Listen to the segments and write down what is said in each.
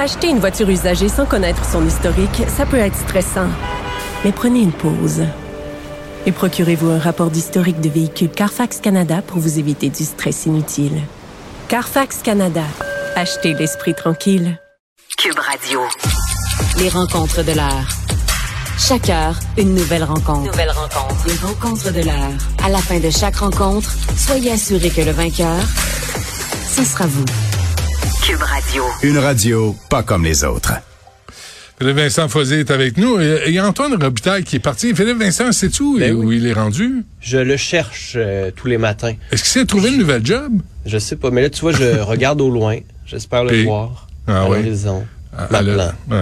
Acheter une voiture usagée sans connaître son historique, ça peut être stressant. Mais prenez une pause. Et procurez-vous un rapport d'historique de véhicule Carfax Canada pour vous éviter du stress inutile. Carfax Canada. Achetez l'esprit tranquille. Cube Radio. Les rencontres de l'heure. Chaque heure, une nouvelle rencontre. Nouvelle rencontre. Les rencontres de l'heure. À la fin de chaque rencontre, soyez assurés que le vainqueur, ce sera vous. Cube Radio. Une radio pas comme les autres. Philippe Vincent Fosé est avec nous. Et il y a Antoine Robitaille qui est parti. Philippe Vincent, sais-tu où, Ben où oui. il est rendu? Je le cherche euh, tous les matins. Est-ce qu'il s'est trouvé une nouvelle job? Je sais pas, mais là, tu vois, je regarde au loin. J'espère le voir. Ah à oui. l'horizon. Ah, ah,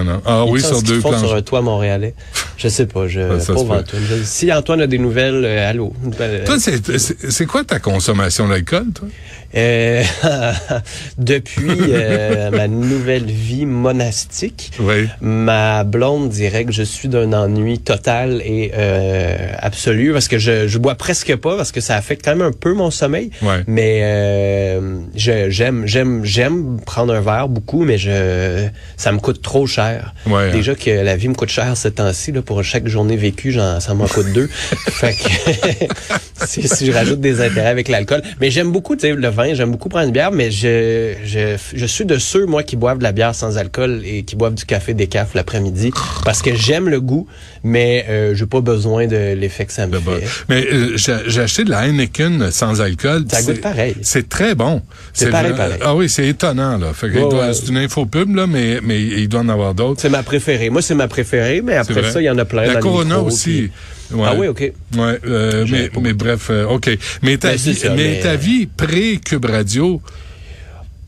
non. Ah oui, sur deux planches. sur un toit montréalais. Je sais pas. Je, se pauvre. Antoine. Je- si Antoine a des nouvelles, euh, allô. Euh, Toi, c'est- quoi ta consommation d'alcool, toi? euh, depuis euh, ma nouvelle vie monastique, Oui. ma blonde dirait que je suis d'un ennui total et euh, absolu parce que je, je bois presque pas parce que ça affecte quand même un peu mon sommeil. Ouais. Mais euh, je- j'aime j'aime j'aime prendre un verre beaucoup, mais je ça me coûte trop cher. Ouais. Déjà que la vie me coûte cher ces temps-ci là pour chaque journée vécue, j'en ça m'en coûte deux. fait que si, je rajoute des intérêts avec l'alcool, mais j'aime beaucoup le vin, j'aime beaucoup prendre une bière, mais je, je je suis de ceux moi qui boivent de la bière sans alcool et qui boivent du café décaf l'après-midi parce que j'aime le goût, mais euh, j'ai pas besoin de l'effet que ça me fait. Mais euh, j'ai acheté de la Heineken sans alcool. Ça goûte pareil. C'est très bon. C'est pareil, pareil. Ah oui, c'est étonnant, là. Fait Ouais, ouais. C'est une info pub, là, mais, mais il doit en avoir d'autres. C'est ma préférée. Moi, c'est ma préférée, mais après ça, il y en a plein. La dans Corona aussi. puis- Ouais. Ah oui, OK. Ouais, euh, mais, mais bref, euh, OK. Mais ta Ben, c'est vie, ça, mais mais, ta euh, vie pré-Cube Radio,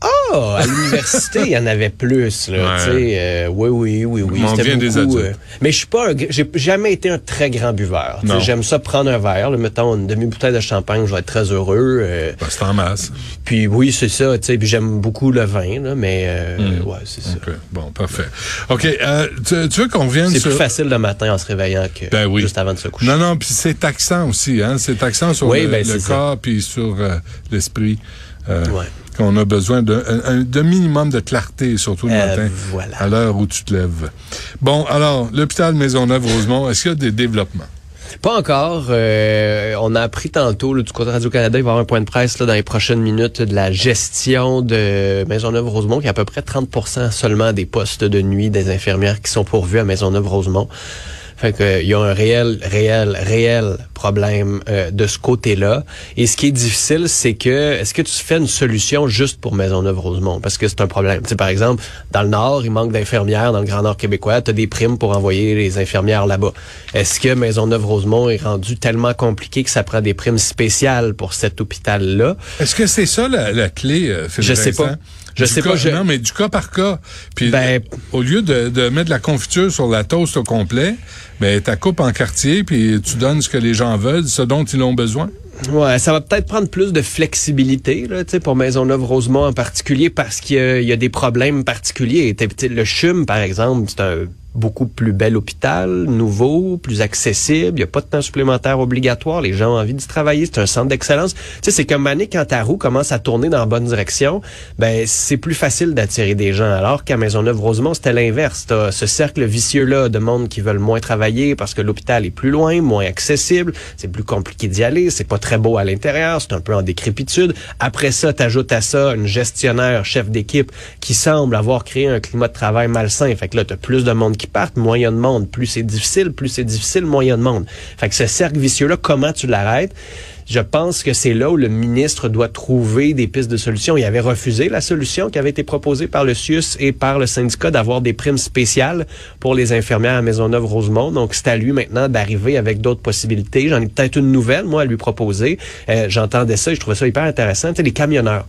Ah, à l'université, il y en avait plus, là. Ouais. Tu sais, euh, oui, oui, oui, oui. On des beaucoup, adultes. euh, mais je suis pas j'ai jamais été un très grand buveur. J'aime ça prendre un verre, là, mettons une demi-bouteille de champagne, je vais être très heureux. euh, ben, c'est en masse. puis oui, c'est ça, tu sais, puis j'aime beaucoup le vin, là, mais euh, Hmm. ouais, c'est ça. Bon, parfait. OK. euh, tu, tu veux qu'on vienne C'est sur... plus facile le matin en se réveillant que Ben oui. juste avant de se coucher. Non, non, puis c'est taxant aussi, hein. C'est taxant sur Oui, le, ben, le corps puis sur l'esprit. Euh, Ouais. Qu'on a besoin d'un un- un- d'un minimum de clarté, surtout le Euh, matin, voilà. à l'heure où tu te lèves. Bon, alors, l'hôpital Maisonneuve-Rosemont, est-ce qu'il y a des développements? Pas encore. Euh, on a appris tantôt là, du côté Radio-Canada, il va y avoir un point de presse là, dans les prochaines minutes de la gestion de Maisonneuve-Rosemont, qui a à peu près 30% seulement des postes de nuit des infirmières qui sont pourvus à Maisonneuve-Rosemont. Fait que, euh, il y a un réel, réel, réel problème euh, de ce côté-là. Et ce qui est difficile, c'est que est-ce que tu fais une solution juste pour Maisonneuve-Rosemont? Parce que c'est un problème. Tu sais, par exemple, dans le Nord, il manque d'infirmières dans le Grand Nord québécois. Tu as des primes pour envoyer les infirmières là-bas. Est-ce que Maisonneuve-Rosemont est rendu tellement compliqué que ça prend des primes spéciales pour cet hôpital-là? Est-ce que c'est ça la, la clé, euh, Philippe Je sais Vincent? pas. Je Du sais cas- pas, je- Non, mais du cas par cas. Puis Ben- euh, au lieu de, de mettre de la confiture sur la toast au complet, ben ta coupe en quartier puis tu donnes ce que les gens veulent, ce dont ils ont besoin. Ouais, ça va peut-être prendre plus de flexibilité là, tu sais, pour Maisonneuve-Rosemont en particulier parce qu'il y y, a des problèmes particuliers. Le CHUM, par exemple, c'est un beaucoup plus bel hôpital, nouveau, plus accessible. Il n'y a pas de temps supplémentaire obligatoire. Les gens ont envie d'y travailler. C'est un centre d'excellence. Tu sais, c'est comme année quand ta roue commence à tourner dans la bonne direction, ben c'est plus facile d'attirer des gens. Alors qu'à Maisonneuve-Rosemont, c'était l'inverse. T'as ce cercle vicieux-là de monde qui veulent moins travailler parce que l'hôpital est plus loin, moins accessible. C'est plus compliqué d'y aller. C'est pas très beau à l'intérieur. C'est un peu en décrépitude. Après ça, t'ajoutes à ça une gestionnaire, chef d'équipe qui semble avoir créé un climat de travail malsain. Fait que là, t'as plus de monde qui partent, moins de monde. Plus c'est difficile, plus c'est difficile, moins de monde. Fait que ce cercle vicieux-là, comment tu l'arrêtes? Je pense que c'est là où le ministre doit trouver des pistes de solutions. Il avait refusé la solution qui avait été proposée par le CIUS et par le syndicat d'avoir des primes spéciales pour les infirmières à Maisonneuve-Rosemont. Donc, c'est à lui maintenant d'arriver avec d'autres possibilités. J'en ai peut-être une nouvelle, moi, à lui proposer. Euh, J'entendais ça et je trouvais ça hyper intéressant. Tu sais, les camionneurs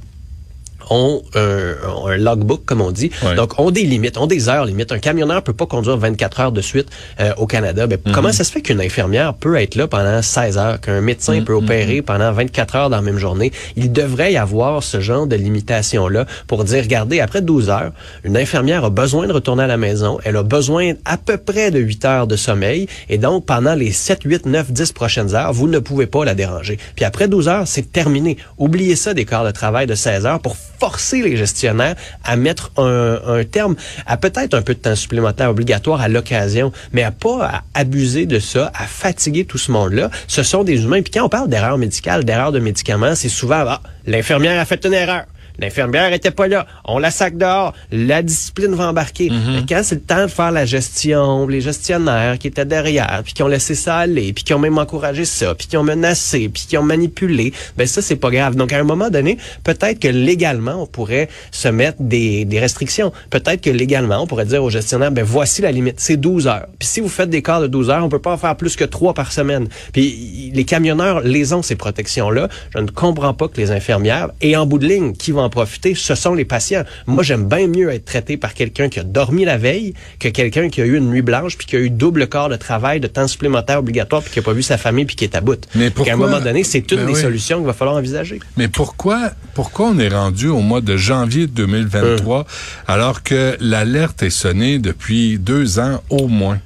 ont un, un logbook, comme on dit. Donc, ont des limites, ont des heures limites. Un camionneur peut pas conduire 24 heures de suite euh, au Canada. Ben, Mhm. Comment ça se fait qu'une infirmière peut être là pendant 16 heures, qu'un médecin Mhm. peut opérer pendant 24 heures dans la même journée? Il devrait y avoir ce genre de limitation-là pour dire, regardez, après 12 heures, une infirmière a besoin de retourner à la maison. Elle a besoin à peu près de 8 heures de sommeil. Et donc, pendant les 7, 8, 9, 10 prochaines heures, vous ne pouvez pas la déranger. Puis après 12 heures, c'est terminé. Oubliez ça des quarts de travail de 16 heures pour forcer les gestionnaires à mettre un, un terme à peut-être un peu de temps supplémentaire obligatoire à l'occasion, mais à pas à abuser de ça, à fatiguer tout ce monde-là. Ce sont des humains. Puis quand on parle d'erreur médicale, d'erreur de médicaments, c'est souvent, ah, l'infirmière a fait une erreur. L'infirmière était pas là. On la sac dehors. La discipline va embarquer. Mais quand c'est le temps de faire la gestion, les gestionnaires qui étaient derrière, puis qui ont laissé ça aller, puis qui ont même encouragé ça, puis qui ont menacé, puis qui ont manipulé, ben ça c'est pas grave. Donc à un moment donné, peut-être que légalement on pourrait se mettre des, des restrictions. Peut-être que légalement on pourrait dire aux gestionnaires, ben voici la limite, c'est 12 heures. Puis si vous faites des quarts de 12 heures, on peut pas en faire plus que trois par semaine. Puis les camionneurs les ont ces protections là. Je ne comprends pas que les infirmières et en bout de ligne qui vont en profiter, ce sont les patients. Moi, j'aime bien mieux être traité par quelqu'un qui a dormi la veille que quelqu'un qui a eu une nuit blanche puis qui a eu double corps de travail, de temps supplémentaire obligatoire puis qui a pas vu sa famille puis qui est à bout. Mais Donc, à un pourquoi- moment donné, c'est toutes Ben des oui. solutions qu'il va falloir envisager. Mais pourquoi, pourquoi on est rendu au mois de janvier 2023 alors que l'alerte est sonnée depuis deux ans au moins?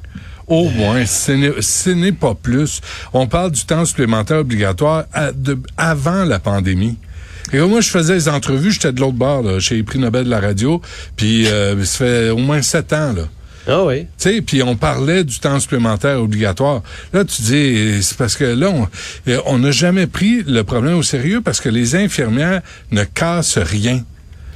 Au moins, ce n'est- ce n'est pas plus. On parle du temps supplémentaire obligatoire à- de- avant la pandémie. Et moi, je faisais les entrevues, j'étais de l'autre bord, là, chez les prix Nobel de la radio, puis euh, ça fait au moins sept ans, là. Ah oui. Tu sais, puis on parlait du temps supplémentaire obligatoire. Là, tu dis, c'est parce que là, on euh, on n'a jamais pris le problème au sérieux parce que les infirmières ne cassent rien.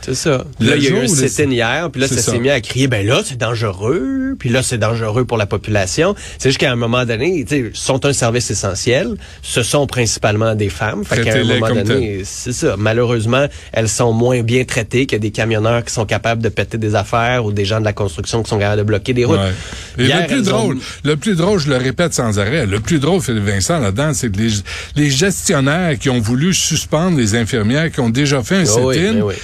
C'est ça. Là, il y a eu un sit-in hier, puis là, ça s'est mis à crier, ben là, c'est dangereux, puis là, c'est dangereux pour la population. C'est juste qu'à un moment donné, sais, sont un service essentiel. Ce sont principalement des femmes. Fait qu'à un moment donné, c'est ça. Malheureusement, elles sont moins bien traitées que des camionneurs qui sont capables de péter des affaires ou des gens de la construction qui sont capables de bloquer des routes. Ouais. Et Hier, le plus ont- drôle, le plus drôle, je le répète sans arrêt, le plus drôle, Philippe Vincent, là-dedans, c'est que les, les gestionnaires qui ont voulu suspendre les infirmières, qui ont déjà fait un oui, sit-in, ben oui.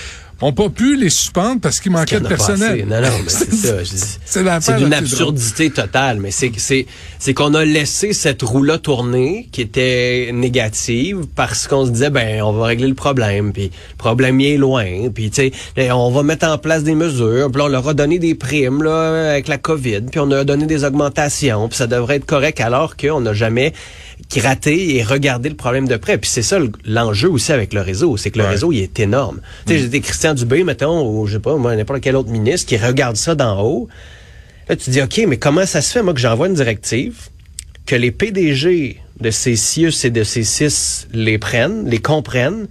Ont pas pu les suspendre parce qu'il manquait de personnel. Non, non, c'est d'une drôle. absurdité totale, mais c'est qu'on a laissé cette roue-là tourner qui était négative parce qu'on se disait ben on va régler le problème, puis le problème il est loin, puis tu sais on va mettre en place des mesures, puis on leur a donné des primes là avec la Covid, puis on a donné des augmentations, puis ça devrait être correct alors qu'on n'a jamais gratté et regardé le problème de près. Puis c'est ça le- l'enjeu aussi avec le réseau, c'est que le Ouais. réseau il est énorme. Tu sais, j'étais Christian Dubé, mettons, ou je sais pas, moi, n'importe quel autre ministre qui regarde ça d'en haut. Là, tu dis, OK, mais comment ça se fait, moi, que j'envoie une directive, que les PDG de ces CIUS et de ces CIS les prennent, les comprennent,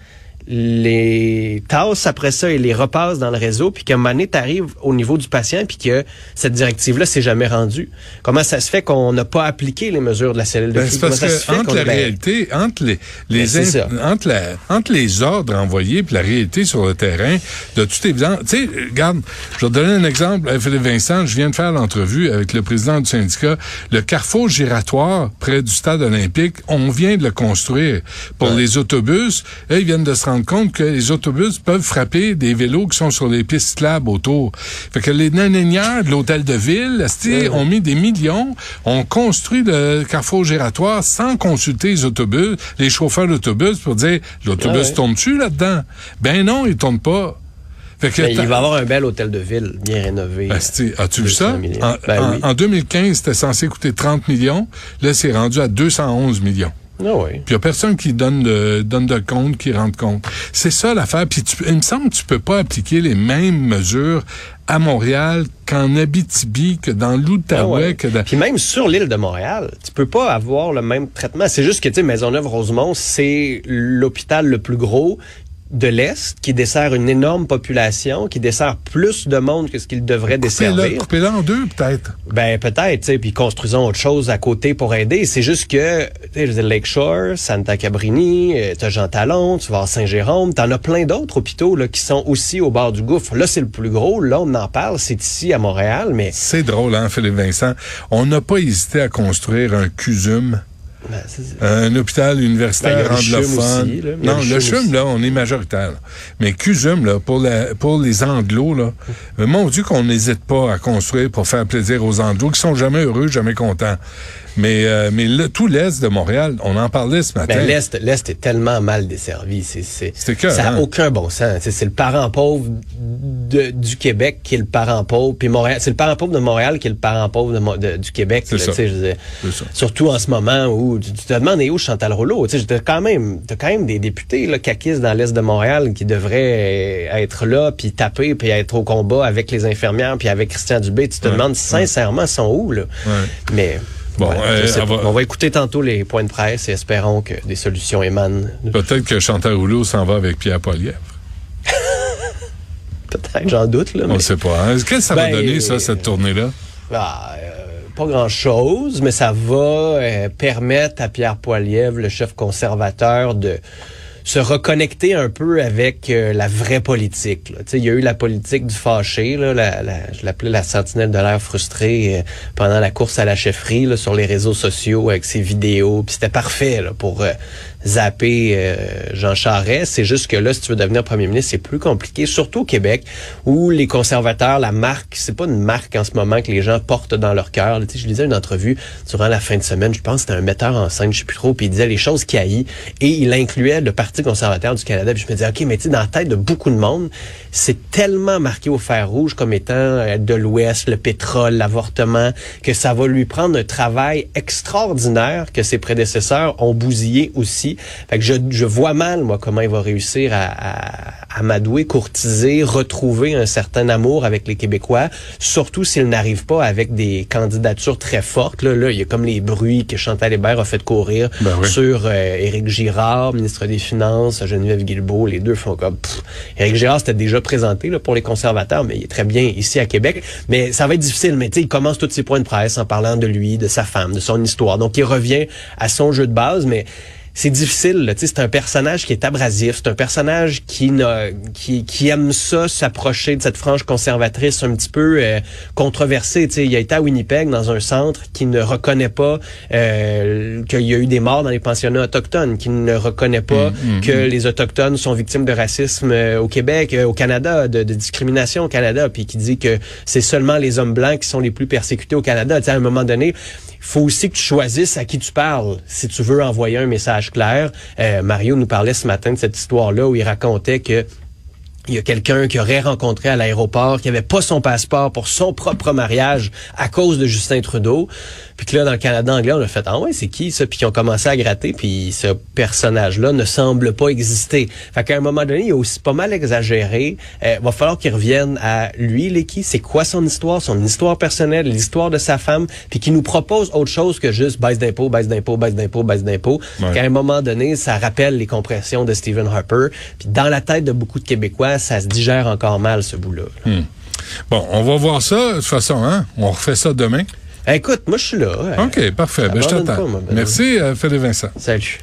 les tassent après ça et les repassent dans le réseau, puis qu'à un moment donné, t'arrives au niveau du patient, puis que cette directive-là s'est jamais rendue. Comment ça se fait qu'on n'a pas appliqué les mesures de la cellule de Ben, crise? c'est parce Comment ça que se fait entre la réalité, entre les, les Ben, in- entre la, entre les ordres envoyés puis la réalité sur le terrain, de toute évidence, tu sais, regarde, je vais te donner un exemple, euh, Philippe Vincent, je viens de faire l'entrevue avec le président du syndicat, le carrefour giratoire près du stade olympique, on vient de le construire pour les autobus, et ils viennent de se rendre compte que les autobus peuvent frapper des vélos qui sont sur les pistes cyclables autour. Fait que les nanénières de l'hôtel de ville, esti, ont mis des millions, ont construit le carrefour giratoire sans consulter les autobus, les chauffeurs d'autobus pour dire l'autobus Ah tourne-tu là-dedans? Ben non, il tourne pas. Fait que ben, il va y avoir un bel hôtel de ville, bien rénové. Asti, as-tu vu 200 ça? En, Ben en- oui. en 2015, c'était censé coûter 30 millions. Là, c'est rendu à 211 millions. Ah oui. Puis il y a personne qui donne de, donne de compte, qui rende compte. C'est ça l'affaire. Puis tu- il me semble que tu peux pas appliquer les mêmes mesures à Montréal qu'en Abitibi, que dans l'Outaouais, Ah ouais. que dans... Puis même sur l'île de Montréal, tu peux pas avoir le même traitement. C'est juste que, tu sais, Maisonneuve-Rosemont, c'est l'hôpital le plus gros de l'Est, qui dessert une énorme population, qui dessert plus de monde que ce qu'il devrait desservir. coupez-la en deux, peut-être. Ben peut-être, tu sais, puis construisons autre chose à côté pour aider. C'est juste que, Lakeshore, Santa Cabrini, euh, t'as Jean Talon, tu vas à Saint-Jérôme, t'en as plein d'autres hôpitaux là qui sont aussi au bord du gouffre. Là, c'est le plus gros. Là, on en parle, c'est ici à Montréal, mais C'est drôle, hein, Philippe Vincent? On n'a pas hésité à construire un CUSUM Ben, c'est- Un hôpital universitaire Ben, anglophone. aussi, là. Non, le le CHUM là, on est majoritaire. là. Mais CUSUM, là, pour, la, pour les anglos, là, euh, mon Dieu qu'on n'hésite pas à construire pour faire plaisir aux anglos, qui sont jamais heureux, jamais contents. Mais, euh, mais tout l'Est de Montréal, on en parlait ce matin. Ben, l'Est, l'Est est tellement mal desservi. C'est, c'est, que, ça n'a hein? aucun bon sens. C'est, c'est le parent pauvre de- du Québec qui est le parent pauvre. Puis Montréal, c'est le parent pauvre de Montréal qui est le parent pauvre de Mo- de- du Québec. Là, ça. je dire. Ça. Surtout en ce moment où tu, tu te demandes et où Chantal Rouleau. Tu sais, j'étais quand même, t'as quand même des députés là, caquistes dans l'Est de Montréal qui devraient être là, puis taper, puis être au combat avec les infirmières, puis avec Christian Dubé. Tu te Ouais, demandes sincèrement, ils sont où, là? Ouais. Mais... Bon, euh, va- on va écouter tantôt les points de presse et espérons que des solutions émanent. Peut-être que Chantal Rouleau s'en va avec Pierre Poilievre. Peut-être, j'en doute. Là, On ne sait pas. hein. Qu'est-ce que ça va Ben, donner, ça, cette tournée-là? Ah, euh, pas grand-chose, mais ça va euh, permettre à Pierre Poilievre, le chef conservateur, de se reconnecter un peu avec euh, la vraie politique. Il y a eu la politique du fâché, là, je l'appelais la sentinelle de l'air frustré euh, pendant la course à la chefferie sur les réseaux sociaux avec ses vidéos. C'était parfait pour euh, zapper euh, Jean Charest. C'est juste que là, si tu veux devenir premier ministre, c'est plus compliqué, surtout au Québec, où les conservateurs, la marque, c'est pas une marque en ce moment que les gens portent dans leur cœur. Tu sais, je lisais une entrevue durant la fin de semaine, je pense que c'était un metteur en scène, je sais plus trop, puis il disait les choses qu'il haït, et il incluait le Parti conservateur du Canada. Puis je me disais, OK, mais tu sais, dans la tête de beaucoup de monde, c'est tellement marqué au fer rouge comme étant euh, de l'Ouest, le pétrole, l'avortement, que ça va lui prendre un travail extraordinaire que ses prédécesseurs ont bousillé aussi. Fait que je, je vois mal, moi, comment il va réussir à, à, amadouer, courtiser, retrouver un certain amour avec les Québécois, surtout s'il n'arrive pas avec des candidatures très fortes. Là, là, il y a comme les bruits que Chantal Hébert a fait courir Ben oui. sur euh, Éric Girard, ministre des Finances, Geneviève Guilbeault, les deux font comme... Pff, Éric Girard s'était déjà présenté là, pour les conservateurs, mais il est très bien ici à Québec. Mais ça va être difficile, mais tu sais, il commence tous ses points de presse en parlant de lui, de sa femme, de son histoire. Donc, il revient à son jeu de base, mais c'est difficile. là. Tu sais, C'est un personnage qui est abrasif. C'est un personnage qui, n'a- qui, qui aime ça, s'approcher de cette frange conservatrice un petit peu euh, controversée. Tu sais, Il a été à Winnipeg, dans un centre qui ne reconnaît pas euh, qu'il y a eu des morts dans les pensionnats autochtones, qui ne reconnaît pas que les Autochtones sont victimes de racisme euh, au Québec, euh, au Canada, de, de discrimination au Canada, puis qui dit que c'est seulement les hommes blancs qui sont les plus persécutés au Canada. Tu sais, à un moment donné, il faut aussi que tu choisisses à qui tu parles si tu veux envoyer un message clair. Euh, Mario nous parlait ce matin de cette histoire-là où il racontait que il y a quelqu'un qui aurait rencontré à l'aéroport, qui avait pas son passeport pour son propre mariage à cause de Justin Trudeau. Puis que là, dans le Canada anglais, on a fait, ah ouais, c'est qui ça? Puis qu'ils ont commencé à gratter, puis ce personnage-là ne semble pas exister. Fait qu'à un moment donné, il a aussi pas mal exagéré. Euh, va falloir qu'il revienne à lui, les qui, c'est quoi son histoire, son histoire personnelle, l'histoire de sa femme, puis qu'il nous propose autre chose que juste baisse d'impôts, baisse d'impôts, baisse d'impôts, baisse d'impôts. Ouais. Qu'à un moment donné, ça rappelle les compressions de Stephen Harper. Puis dans la tête de beaucoup de Québécois, ça se digère encore mal, ce bout-là. Bon, on va voir ça. De toute façon, hein? On refait ça demain. Écoute, moi, je suis là. OK, parfait. Ben, je t'attends. ben. Merci, euh, Philippe Vincent. Salut.